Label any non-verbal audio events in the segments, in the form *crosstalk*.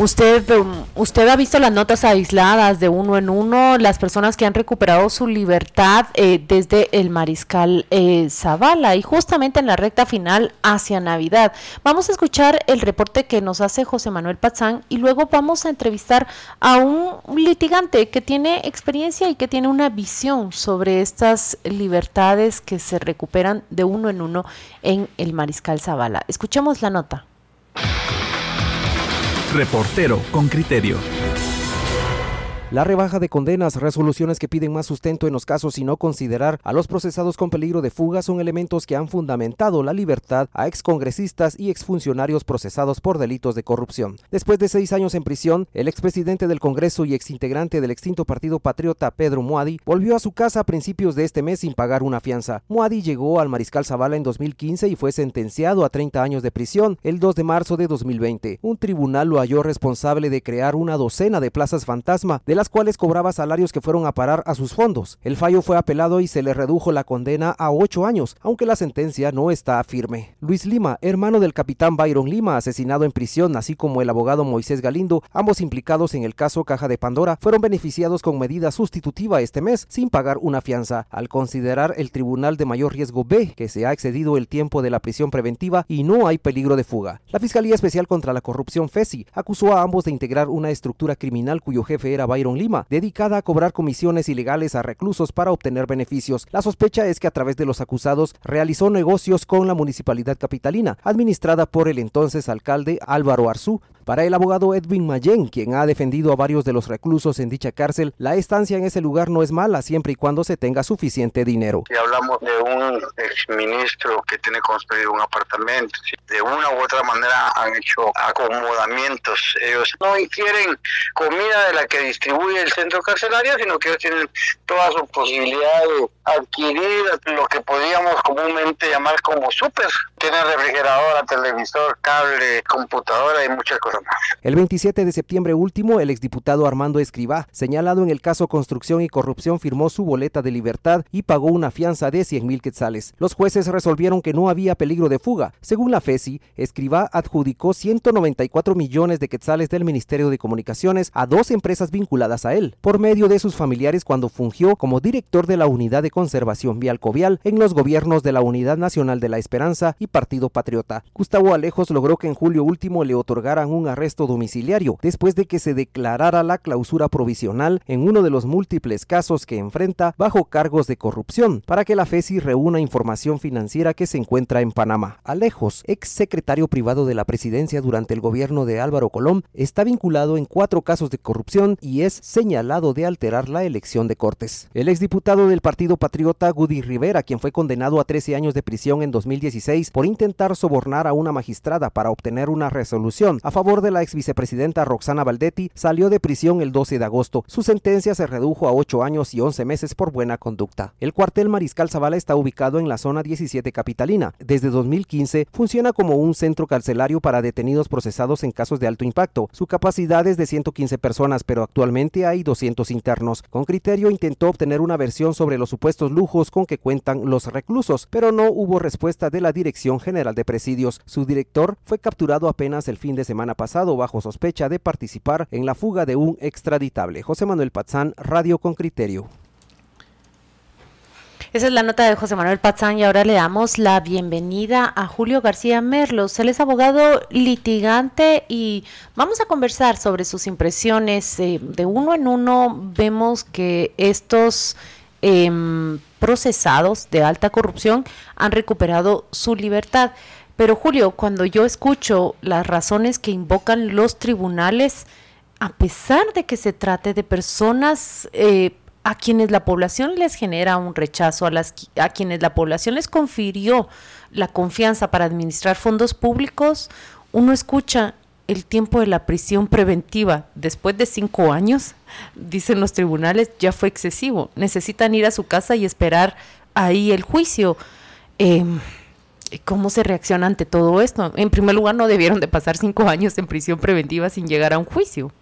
Usted, um, usted ha visto las notas aisladas de uno en uno, las personas que han recuperado su libertad eh, desde el mariscal eh, Zavala y justamente en la recta final hacia Navidad. Vamos a escuchar el reporte que nos hace José Manuel Pazán y luego vamos a entrevistar a un litigante que tiene experiencia y que tiene una visión sobre estas libertades que se recuperan de uno en uno en el mariscal Zavala. Escuchemos la nota. Reportero con criterio. La rebaja de condenas, resoluciones que piden más sustento en los casos y no considerar a los procesados con peligro de fuga son elementos que han fundamentado la libertad a excongresistas y exfuncionarios procesados por delitos de corrupción. Después de seis años en prisión, el expresidente del Congreso y exintegrante del extinto Partido Patriota, Pedro Muadi, volvió a su casa a principios de este mes sin pagar una fianza. Muadi llegó al Mariscal Zavala en 2015 y fue sentenciado a 30 años de prisión el 2 de marzo de 2020. Un tribunal lo halló responsable de crear una docena de plazas fantasma de las cuales cobraba salarios que fueron a parar a sus fondos. El fallo fue apelado y se le redujo la condena a ocho años, aunque la sentencia no está firme. Luis Lima, hermano del capitán Byron Lima, asesinado en prisión, así como el abogado Moisés Galindo, ambos implicados en el caso Caja de Pandora, fueron beneficiados con medida sustitutiva este mes sin pagar una fianza, al considerar el Tribunal de Mayor Riesgo B que se ha excedido el tiempo de la prisión preventiva y no hay peligro de fuga. La Fiscalía Especial contra la Corrupción FESI acusó a ambos de integrar una estructura criminal cuyo jefe era Byron Lima, dedicada a cobrar comisiones ilegales a reclusos para obtener beneficios. La sospecha es que a través de los acusados realizó negocios con la municipalidad capitalina, administrada por el entonces alcalde Álvaro Arzú, para el abogado Edwin Mayen, quien ha defendido a varios de los reclusos en dicha cárcel, la estancia en ese lugar no es mala siempre y cuando se tenga suficiente dinero. Si hablamos de un exministro que tiene construido un apartamento, de una u otra manera han hecho acomodamientos. Ellos no quieren comida de la que distribuye el centro carcelario, sino que ellos tienen toda su posibilidad de adquirir lo que podríamos comúnmente llamar como súper. Tiene refrigeradora, televisor, cable, computadora y muchas cosas el 27 de septiembre último, el exdiputado Armando Escribá, señalado en el caso Construcción y Corrupción, firmó su boleta de libertad y pagó una fianza de 100 mil quetzales. Los jueces resolvieron que no había peligro de fuga. Según la FESI, Escribá adjudicó 194 millones de quetzales del Ministerio de Comunicaciones a dos empresas vinculadas a él, por medio de sus familiares cuando fungió como director de la Unidad de Conservación Vial Covial en los gobiernos de la Unidad Nacional de la Esperanza y Partido Patriota. Gustavo Alejos logró que en julio último le otorgaran un arresto domiciliario después de que se declarara la clausura provisional en uno de los múltiples casos que enfrenta bajo cargos de corrupción para que la FESI reúna información financiera que se encuentra en Panamá. Alejos, ex secretario privado de la presidencia durante el gobierno de Álvaro Colón, está vinculado en cuatro casos de corrupción y es señalado de alterar la elección de Cortes. El exdiputado del Partido Patriota Gudi Rivera, quien fue condenado a 13 años de prisión en 2016 por intentar sobornar a una magistrada para obtener una resolución a favor de la ex vicepresidenta Roxana Valdetti salió de prisión el 12 de agosto. Su sentencia se redujo a 8 años y 11 meses por buena conducta. El cuartel Mariscal Zavala está ubicado en la zona 17 capitalina. Desde 2015 funciona como un centro carcelario para detenidos procesados en casos de alto impacto. Su capacidad es de 115 personas, pero actualmente hay 200 internos. Con criterio intentó obtener una versión sobre los supuestos lujos con que cuentan los reclusos, pero no hubo respuesta de la Dirección General de Presidios. Su director fue capturado apenas el fin de semana pasado bajo sospecha de participar en la fuga de un extraditable. José Manuel Pazán, Radio con Criterio. Esa es la nota de José Manuel Pazán y ahora le damos la bienvenida a Julio García Merlos. Él es abogado litigante y vamos a conversar sobre sus impresiones. Eh, de uno en uno vemos que estos em, procesados de alta corrupción han recuperado su libertad. Pero Julio, cuando yo escucho las razones que invocan los tribunales, a pesar de que se trate de personas eh, a quienes la población les genera un rechazo, a, las, a quienes la población les confirió la confianza para administrar fondos públicos, uno escucha el tiempo de la prisión preventiva después de cinco años, dicen los tribunales, ya fue excesivo. Necesitan ir a su casa y esperar ahí el juicio. Em, ¿Cómo se reacciona ante todo esto? En primer lugar, no debieron de pasar cinco años en prisión preventiva sin llegar a un juicio.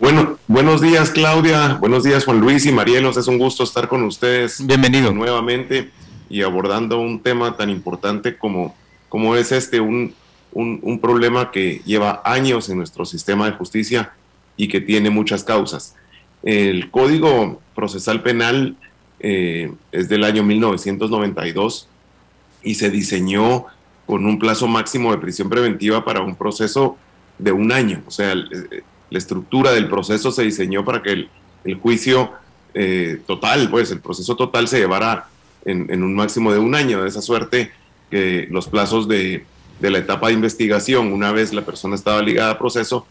Bueno, buenos días Claudia, buenos días Juan Luis y Marielos, es un gusto estar con ustedes. Bienvenido. Nuevamente y abordando un tema tan importante como, como es este, un, un, problema que lleva años en nuestro sistema de justicia y que tiene muchas causas. El Código Procesal Penal eh, es del año 1992 y se diseñó con un plazo máximo de prisión preventiva para un proceso de un año. O sea, la estructura del proceso se diseñó para que el, juicio eh, total, pues el proceso total se llevara en, un máximo de un año. De esa suerte que los plazos de, la etapa de investigación, una vez la persona estaba ligada a proceso,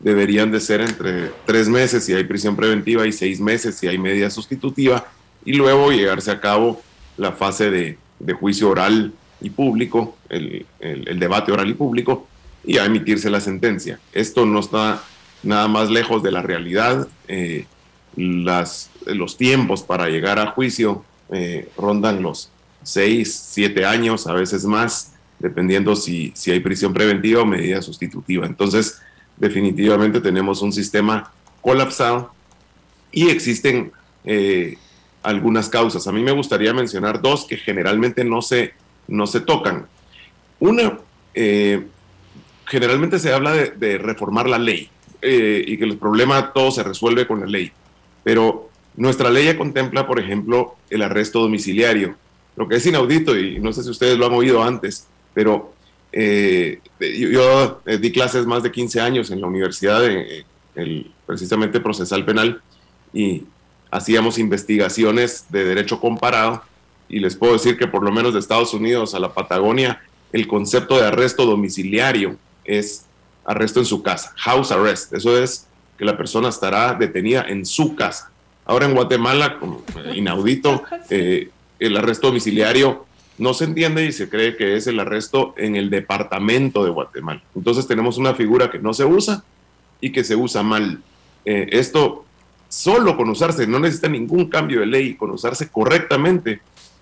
deberían de ser entre tres meses si hay prisión preventiva y seis meses si hay medida sustitutiva, y luego llegarse a cabo la fase de, juicio oral y público, el, el, debate oral y público, y a emitirse la sentencia. Esto no está nada más lejos de la realidad. Eh, las, los tiempos para llegar a juicio eh, rondan los seis, siete años, a veces más, dependiendo si, si hay prisión preventiva o medida sustitutiva. Entonces, definitivamente tenemos un sistema colapsado y existen eh, algunas causas. A mí me gustaría mencionar dos que generalmente no se, no se tocan. Una, generalmente se habla de reformar la ley. Eh, y que el problema todo se resuelve con la ley. Pero nuestra ley ya contempla, por ejemplo, el arresto domiciliario, lo que es inaudito y no sé si ustedes lo han oído antes, pero eh, yo, eh, di clases más de 15 años en la universidad, de, el, precisamente procesal penal, y hacíamos investigaciones de derecho comparado y les puedo decir que por lo menos de Estados Unidos a la Patagonia, el concepto de arresto domiciliario es arresto en su casa, house arrest. Eso es que la persona estará detenida en su casa. Ahora en Guatemala, como inaudito, *laughs* eh, el arresto domiciliario no se entiende y se cree que es el arresto en el departamento de Guatemala. Entonces tenemos una figura que no se usa y que se usa mal. Eh, esto solo con usarse, no necesita ningún cambio de ley, con usarse correctamente,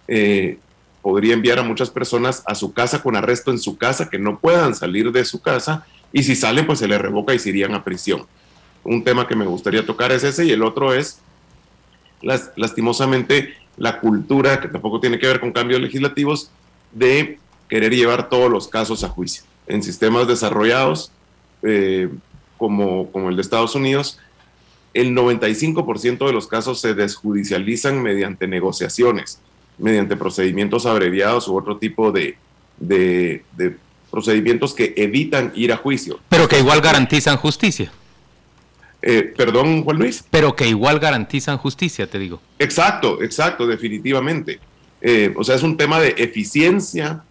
eh, podría enviar a muchas personas a su casa con arresto en su casa, que no puedan salir de su casa y si salen, pues se les revoca y se irían a prisión. Un tema que me gustaría tocar es ese y el otro es, lastimosamente, la cultura, que tampoco tiene que ver con cambios legislativos, de querer llevar todos los casos a juicio. En sistemas desarrollados, eh, como, como el de Estados Unidos, el 95% de los casos se desjudicializan mediante negociaciones, mediante procedimientos abreviados u otro tipo de, de, de procedimientos que evitan ir a juicio. Pero que igual garantizan justicia. Eh, perdón, Juan Luis. Pero que igual garantizan justicia, te digo. Exacto, exacto, definitivamente. Eh, o sea, es un tema de eficiencia,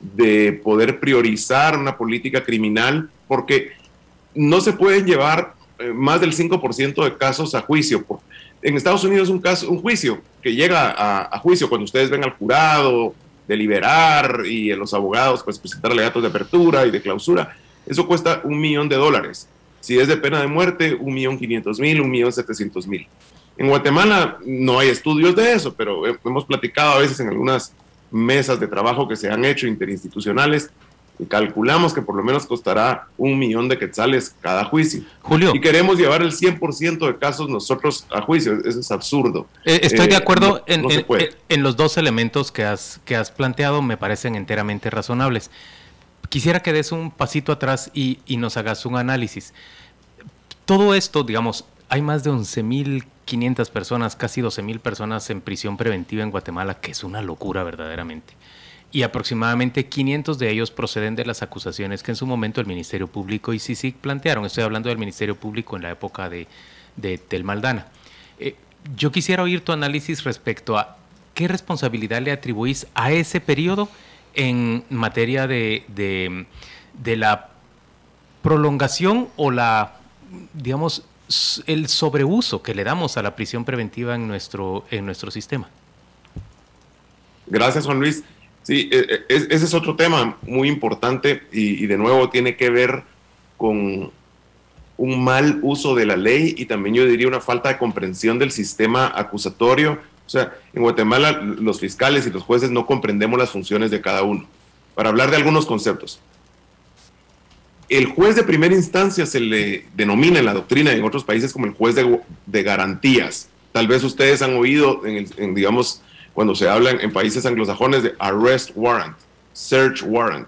de poder priorizar una política criminal, porque no se pueden llevar más del 5% de casos a juicio. En Estados Unidos un caso, un juicio que llega a, a juicio cuando ustedes ven al jurado, deliberar y los abogados pues presentar alegatos de apertura y de clausura. Eso cuesta un millón de dólares. Si es de pena de muerte, un millón quinientos mil, un millón setecientos mil. En Guatemala no hay estudios de eso, pero hemos platicado a veces en algunas mesas de trabajo que se han hecho interinstitucionales calculamos que por lo menos costará un millón de quetzales cada juicio. Julio. Y queremos llevar el 100% de casos nosotros a juicio. Eso es absurdo. Eh, estoy de eh, acuerdo en, en, los dos elementos que has, que has planteado, me parecen enteramente razonables. Quisiera que des un pasito atrás y, y nos hagas un análisis. Todo esto, digamos, hay más de 11.500 personas, casi 12.000 personas en prisión preventiva en Guatemala, que es una locura verdaderamente y aproximadamente 500 de ellos proceden de las acusaciones que en su momento el Ministerio Público y CICIC plantearon. Estoy hablando del Ministerio Público en la época de, de Tel Maldana. Eh, yo quisiera oír tu análisis respecto a qué responsabilidad le atribuís a ese periodo en materia de, de, la prolongación o la, digamos, el sobreuso que le damos a la prisión preventiva en nuestro, en nuestro sistema. Gracias, Juan Luis. Sí, e, e, ese es otro tema muy importante y, de nuevo tiene que ver con un mal uso de la ley y también yo diría una falta de comprensión del sistema acusatorio O sea, en Guatemala los fiscales y los jueces no comprendemos las funciones de cada uno. Para hablar de algunos conceptos. El juez de primera instancia se le denomina en la doctrina y en otros países como el juez de, garantías. Tal vez ustedes han oído, en, digamos, cuando se habla en, países anglosajones de arrest warrant, search warrant.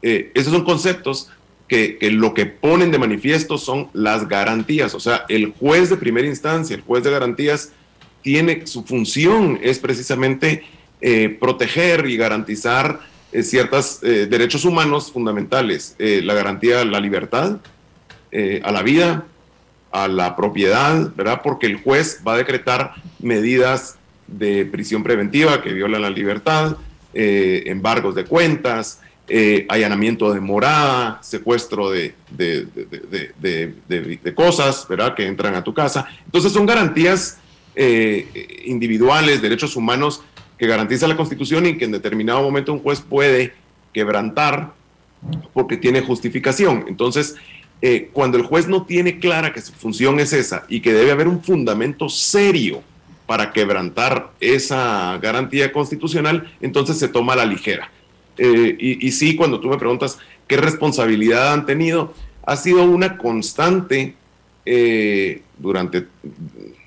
Eh, esos son conceptos que, lo que ponen de manifiesto son las garantías. O sea, el juez de primera instancia, el juez de garantías, tiene su función es precisamente eh, proteger y garantizar eh, ciertos eh, derechos humanos fundamentales, la garantía a la libertad, a la vida, a la propiedad, ¿verdad? Porque el juez va a decretar medidas de prisión preventiva que violan la libertad, embargos de cuentas, eh, allanamiento de morada, secuestro de, de, cosas, ¿verdad? Que entran a tu casa. Entonces son garantías eh, individuales, derechos humanos que garantiza la Constitución y que en determinado momento un juez puede quebrantar porque tiene justificación. Entonces, eh, cuando el juez no tiene clara que su función es esa y que debe haber un fundamento serio para quebrantar esa garantía constitucional, entonces se toma a la ligera. Eh, y, sí, cuando tú me preguntas qué responsabilidad han tenido, ha sido una constante eh, durante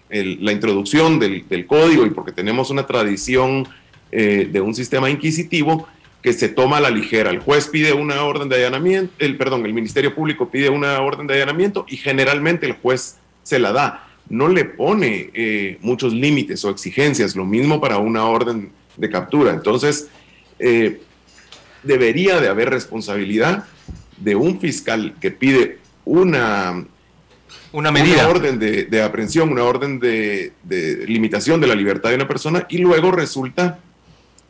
la introducción del, código y porque tenemos una tradición eh, de un sistema inquisitivo que se toma a la ligera. El juez pide una orden de allanamiento, el, perdón, el Ministerio Público pide una orden de allanamiento y generalmente el juez se la da. No le pone muchos límites o exigencias, lo mismo para una orden de captura. Entonces, debería de haber responsabilidad de un fiscal que pide una, una medida. orden de, aprehensión, una orden de, limitación de la libertad de una persona y luego resulta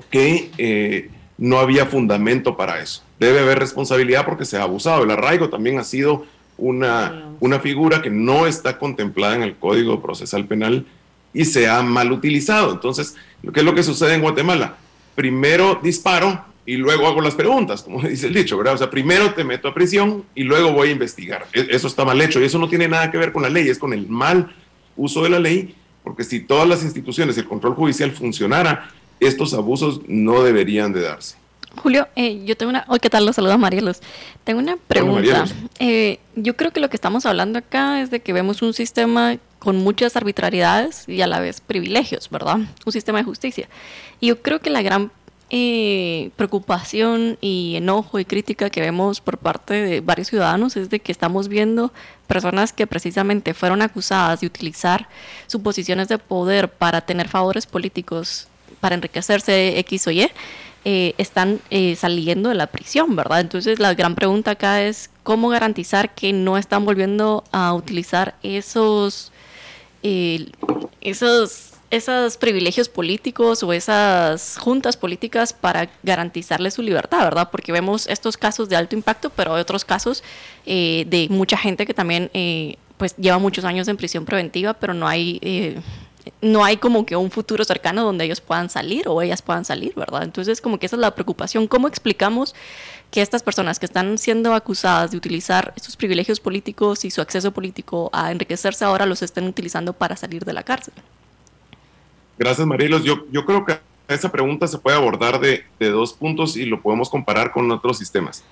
que eh, no había fundamento para eso. Debe haber responsabilidad porque se ha abusado. El arraigo también ha sido una, una figura que no está contemplada en el Código Procesal Penal y se ha mal utilizado. Entonces, ¿qué es lo que sucede en Guatemala? Primero disparo y luego hago las preguntas, como *laughs* dice el dicho, ¿verdad? O sea, primero te meto a prisión y luego voy a investigar. E-, eso está mal hecho y eso no tiene nada que ver con la ley, es con el mal uso de la ley, porque si todas las instituciones y el control judicial funcionara, estos abusos no deberían de darse. Julio, eh, yo tengo una... Hoy, ¿qué tal? Los saludos, Marielos. Tengo una pregunta. Eh, yo creo que lo que estamos hablando acá es de que vemos un sistema con muchas arbitrariedades y a la vez privilegios, ¿verdad? Un sistema de justicia. Y yo creo que la gran eh, preocupación y enojo y crítica que vemos por parte de varios ciudadanos es de que estamos viendo personas que precisamente fueron acusadas de utilizar sus posiciones de poder para tener favores políticos, para enriquecerse X o Y, eh, están eh, saliendo de la prisión, ¿verdad? Entonces la gran pregunta acá es cómo garantizar que no están volviendo a utilizar esos, esos esos privilegios políticos o esas juntas políticas para garantizarle su libertad, ¿verdad? Porque vemos estos casos de alto impacto, pero hay otros casos eh, de mucha gente que también eh, pues lleva muchos años en prisión preventiva, pero no hay eh, no hay como que un futuro cercano donde ellos puedan salir o ellas puedan salir, ¿verdad? Entonces como que esa es la preocupación. ¿Cómo explicamos que estas personas que están siendo acusadas de utilizar estos privilegios políticos y su acceso político a enriquecerse ahora los estén utilizando para salir de la cárcel? Gracias, Marilos. Yo, yo creo que esa pregunta se puede abordar de, dos puntos y lo podemos comparar con otros sistemas.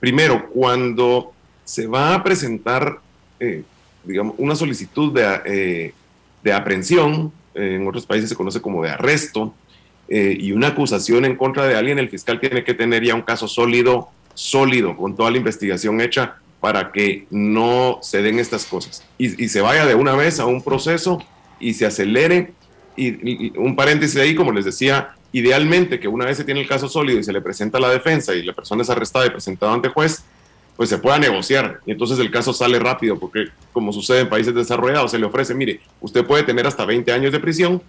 Primero, cuando se va a presentar, eh, digamos, una solicitud de, eh, de aprehensión, eh, en otros países se conoce como de arresto, y una acusación en contra de alguien, el fiscal tiene que tener ya un caso sólido, sólido, con toda la investigación hecha para que no se den estas cosas. Y, y se vaya de una vez a un proceso y se acelere. Y, un paréntesis ahí, como les decía, idealmente que una vez se tiene el caso sólido y se le presenta la defensa y la persona es arrestada y presentada ante juez, pues se pueda negociar y entonces el caso sale rápido porque como sucede en países desarrollados se le ofrece, mire, usted puede tener hasta 20 años de prisión,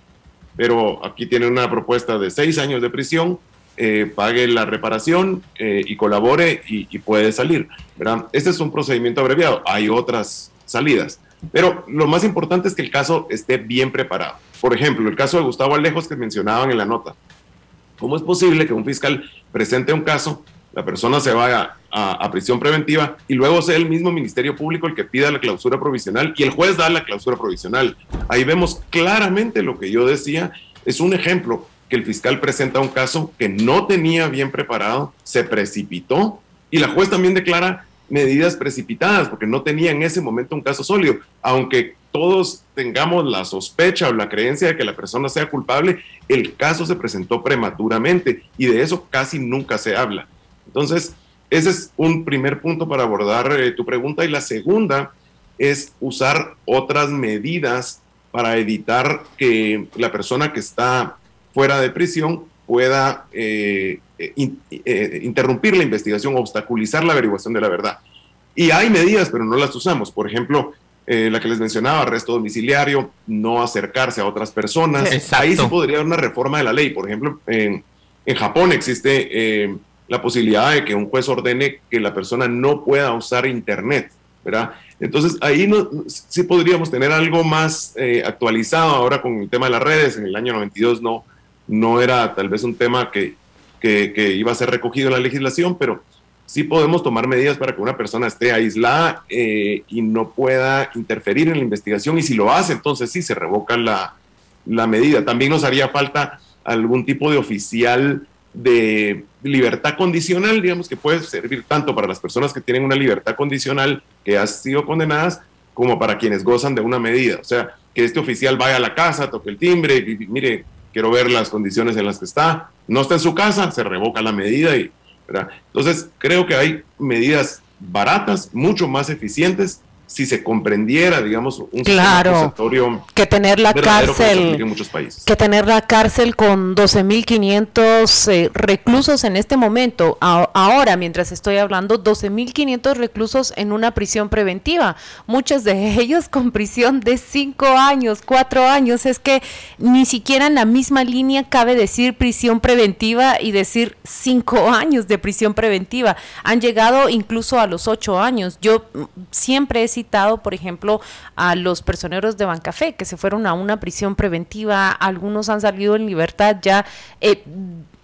pero aquí tiene una propuesta de 6 años de prisión, eh, pague la reparación eh, y colabore y, puede salir. ¿verdad? Este es un procedimiento abreviado, hay otras salidas, pero lo más importante es que el caso esté bien preparado. Por ejemplo, el caso de Gustavo Alejos que mencionaban en la nota. ¿Cómo es posible que un fiscal presente un caso, la persona se vaya a, prisión preventiva y luego sea el mismo Ministerio Público el que pida la clausura provisional y el juez da la clausura provisional? Ahí vemos claramente lo que yo decía es un ejemplo que el fiscal presenta un caso que no tenía bien preparado, se precipitó y la juez también declara medidas precipitadas porque no tenía en ese momento un caso sólido, aunque todos tengamos la sospecha o la creencia de que la persona sea culpable, el caso se presentó prematuramente y de eso casi nunca se habla. Entonces, ese es un primer punto para abordar eh, tu pregunta. Y la segunda es usar otras medidas para evitar que la persona que está fuera de prisión pueda eh, eh, interrumpir la investigación, obstaculizar la averiguación de la verdad. Y hay medidas, pero no las usamos. Por ejemplo, la que les mencionaba, arresto domiciliario, no acercarse a otras personas. Ahí sí podría haber una reforma de la ley. Por ejemplo, en, en Japón existe la posibilidad de que un juez ordene que la persona no pueda usar Internet, ¿verdad? Entonces ahí sí podríamos tener algo más eh, actualizado ahora con el tema de las redes. En el año 92 no, no era tal vez un tema que, que, iba a ser recogido en la legislación, pero sí podemos tomar medidas para que una persona esté aislada eh, y no pueda interferir en la investigación. Y si lo hace, entonces sí se revoca la, la medida. También nos haría falta algún tipo de oficial de libertad condicional, digamos que puede servir tanto para las personas que tienen una libertad condicional que han sido condenadas, como para quienes gozan de una medida. O sea, que este oficial vaya a la casa, toque el timbre y, mire, quiero ver las condiciones en las que está. No está en su casa, se revoca la medida y, Entonces, creo que hay medidas baratas, mucho más eficientes si se comprendiera, digamos, un claro, que tener la cárcel en muchos países. que tener la cárcel con 12.500 eh, reclusos en este momento, ahora mientras estoy hablando 12.500 reclusos en una prisión preventiva, muchos de *laughs* ellos con prisión de 5 años, 4 años, es que ni siquiera en la misma línea cabe decir prisión preventiva y decir 5 *laughs* años de prisión preventiva, han llegado incluso a los 8 años. Yo siempre he citado, por ejemplo, a los personeros de Bancafé que se fueron a una prisión preventiva, algunos han salido en libertad ya. Eh,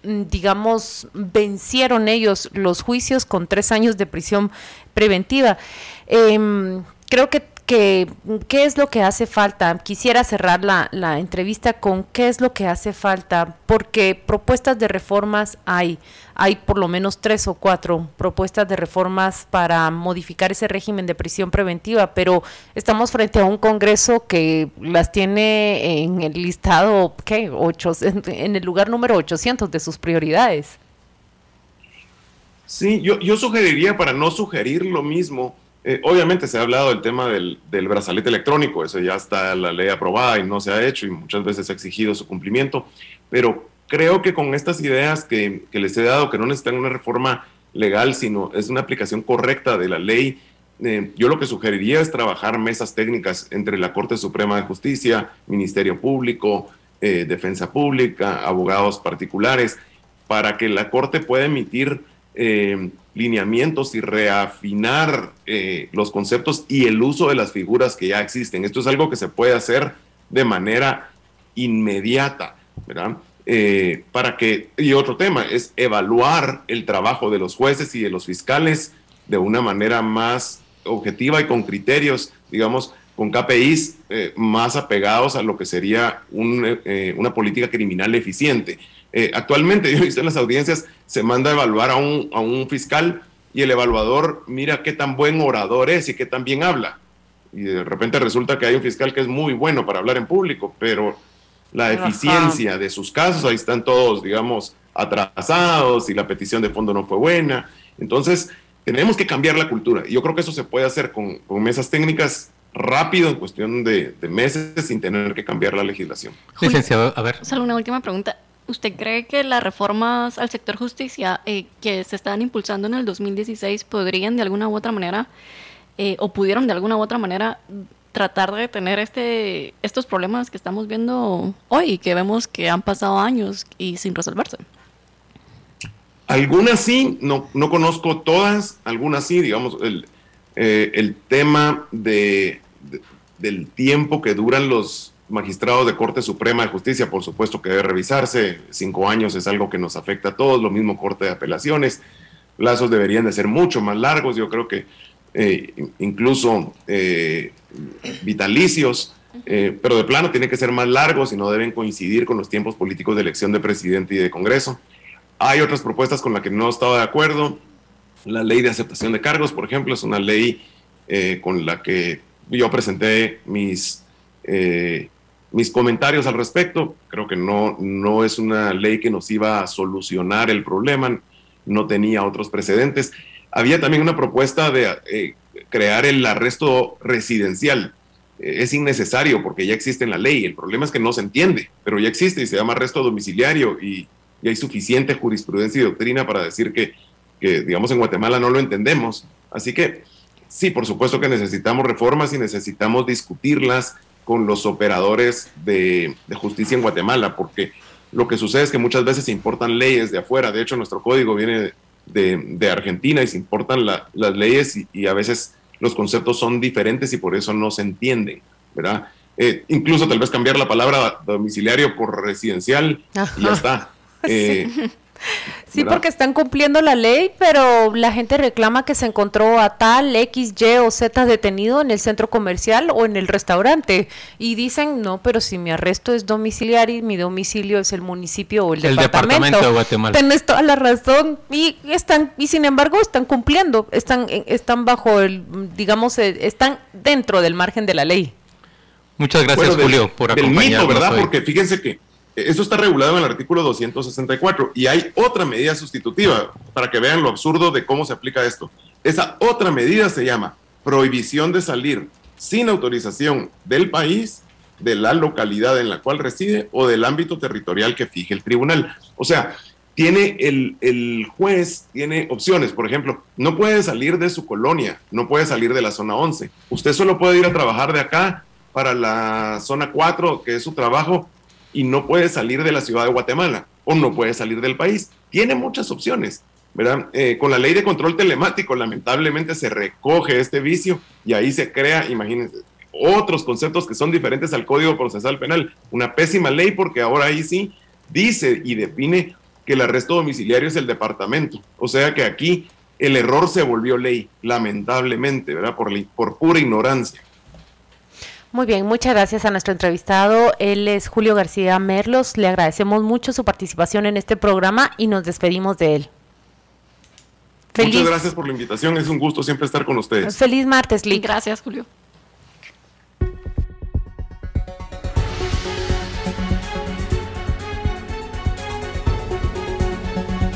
digamos, vencieron ellos los juicios con tres años de prisión preventiva. Em, creo que que, qué es lo que hace falta. Quisiera cerrar la, la, entrevista con qué es lo que hace falta, porque propuestas de reformas hay. Hay por lo menos tres o cuatro propuestas de reformas para modificar ese régimen de prisión preventiva, pero estamos frente a un Congreso que las tiene en el listado, ¿qué? Ocho, en el lugar número 800 de sus prioridades. Sí, yo, yo sugeriría, para no sugerir lo mismo, eh, obviamente se ha hablado del tema del, brazalete electrónico, eso ya está la ley aprobada y no se ha hecho y muchas veces ha exigido su cumplimiento, pero creo que con estas ideas que, les he dado, que no necesitan una reforma legal, sino es una aplicación correcta de la ley, eh, yo lo que sugeriría es trabajar mesas técnicas entre la Corte Suprema de Justicia, Ministerio Público, eh, Defensa Pública, abogados particulares, para que la Corte pueda emitir eh, lineamientos y reafinar eh, los conceptos y el uso de las figuras que ya existen. Esto es algo que se puede hacer de manera inmediata, ¿verdad? Eh, para que, y otro tema, es evaluar el trabajo de los jueces y de los fiscales de una manera más objetiva y con criterios, digamos, con KPIs más apegados a lo que sería una política criminal eficiente. Eh, actualmente, *laughs* yo he visto en las audiencias, se manda a evaluar a un, a un fiscal y el evaluador mira qué tan buen orador es y qué tan bien habla. Y de repente resulta que hay un fiscal que es muy bueno para hablar en público, pero la eficiencia de sus casos, ahí están todos, digamos, atrasados y la petición de fondo no fue buena. Entonces, tenemos que cambiar la cultura. Y yo creo que eso se puede hacer con, con mesas técnicas rápido, en cuestión de, de, meses, sin tener que cambiar la legislación. Licenciado, a ver. Solo una última pregunta. ¿Usted cree que las reformas al sector justicia eh, que se estaban impulsando en el 2016 podrían de alguna u otra manera, eh, o pudieron de alguna u otra manera, tratar de detener este, estos problemas que estamos viendo hoy, que vemos que han pasado años y sin resolverse? Algunas sí, no, no conozco todas, algunas sí, digamos, el, eh, el tema de, del tiempo que duran los magistrados de Corte Suprema de Justicia, por supuesto que debe revisarse. Cinco años es algo que nos afecta a todos, lo mismo Corte de Apelaciones. Plazos deberían de ser mucho más largos, yo creo que eh, incluso eh, vitalicios. Eh, pero de plano tiene que ser más largos y no deben coincidir con los tiempos políticos de elección de presidente y de Congreso. Hay otras propuestas con las que no estaba de acuerdo. La ley de aceptación de cargos, por ejemplo, es una ley eh, con la que yo presenté mis, eh, mis comentarios al respecto. Creo que no, no es una ley que nos iba a solucionar el problema, no tenía otros precedentes. Había también una propuesta de eh, crear el arresto residencial. es innecesario porque ya existe en la ley. El problema es que no se entiende, pero ya existe y se llama arresto domiciliario y, y hay suficiente jurisprudencia y doctrina para decir que, que, digamos, en Guatemala no lo entendemos. Así que sí, por supuesto que necesitamos reformas y necesitamos discutirlas con los operadores de, justicia en Guatemala, porque lo que sucede es que muchas veces se importan leyes de afuera. De hecho, nuestro código viene de, Argentina y se importan las leyes y, a veces los conceptos son diferentes y por eso no se entienden, ¿verdad? Eh, incluso tal vez cambiar la palabra domiciliario por residencial y ya está. *laughs* Eh, Sí, porque están cumpliendo la ley, pero la gente reclama que se encontró a tal X, Y o Z detenido en el centro comercial o en el restaurante. Y dicen, no, pero si mi arresto es domiciliario y mi domicilio es el municipio o el, el departamento. de Guatemala. Tienes toda la razón. Y están, y sin embargo están cumpliendo, están, están bajo el, digamos, eh, están dentro del margen de la ley. Muchas gracias, Julio, por acompañarnos. ¿verdad? Porque fíjense que eso está regulado en el artículo 264 y hay otra medida sustitutiva para que vean lo absurdo de cómo se aplica esto. Esa otra medida se llama prohibición de salir sin autorización del país, de la localidad en la cual reside o del ámbito territorial que fije el tribunal. O sea, tiene el, el, juez, tiene opciones. Por ejemplo, no puede salir de su colonia, no puede salir de la zona 11. Usted solo puede ir a trabajar de acá para la zona 4, que es su trabajo, y no puede salir de la ciudad de Guatemala o no puede salir del país. Tiene muchas opciones, ¿verdad? Eh, con la ley de control telemático, lamentablemente se recoge este vicio y ahí se crea, imagínense, otros conceptos que son diferentes al Código Procesal Penal. Una pésima ley porque ahora ahí sí dice y define que el arresto domiciliario es el departamento. O sea que aquí el error se volvió ley, lamentablemente, ¿verdad? Por, por pura ignorancia. Muy bien, muchas gracias a nuestro entrevistado. Él es Julio García Merlos. Le agradecemos mucho su participación en este programa y nos despedimos de él. Muchas gracias por la invitación. Es un gusto siempre estar con ustedes. Feliz martes, Lee. Gracias, Julio.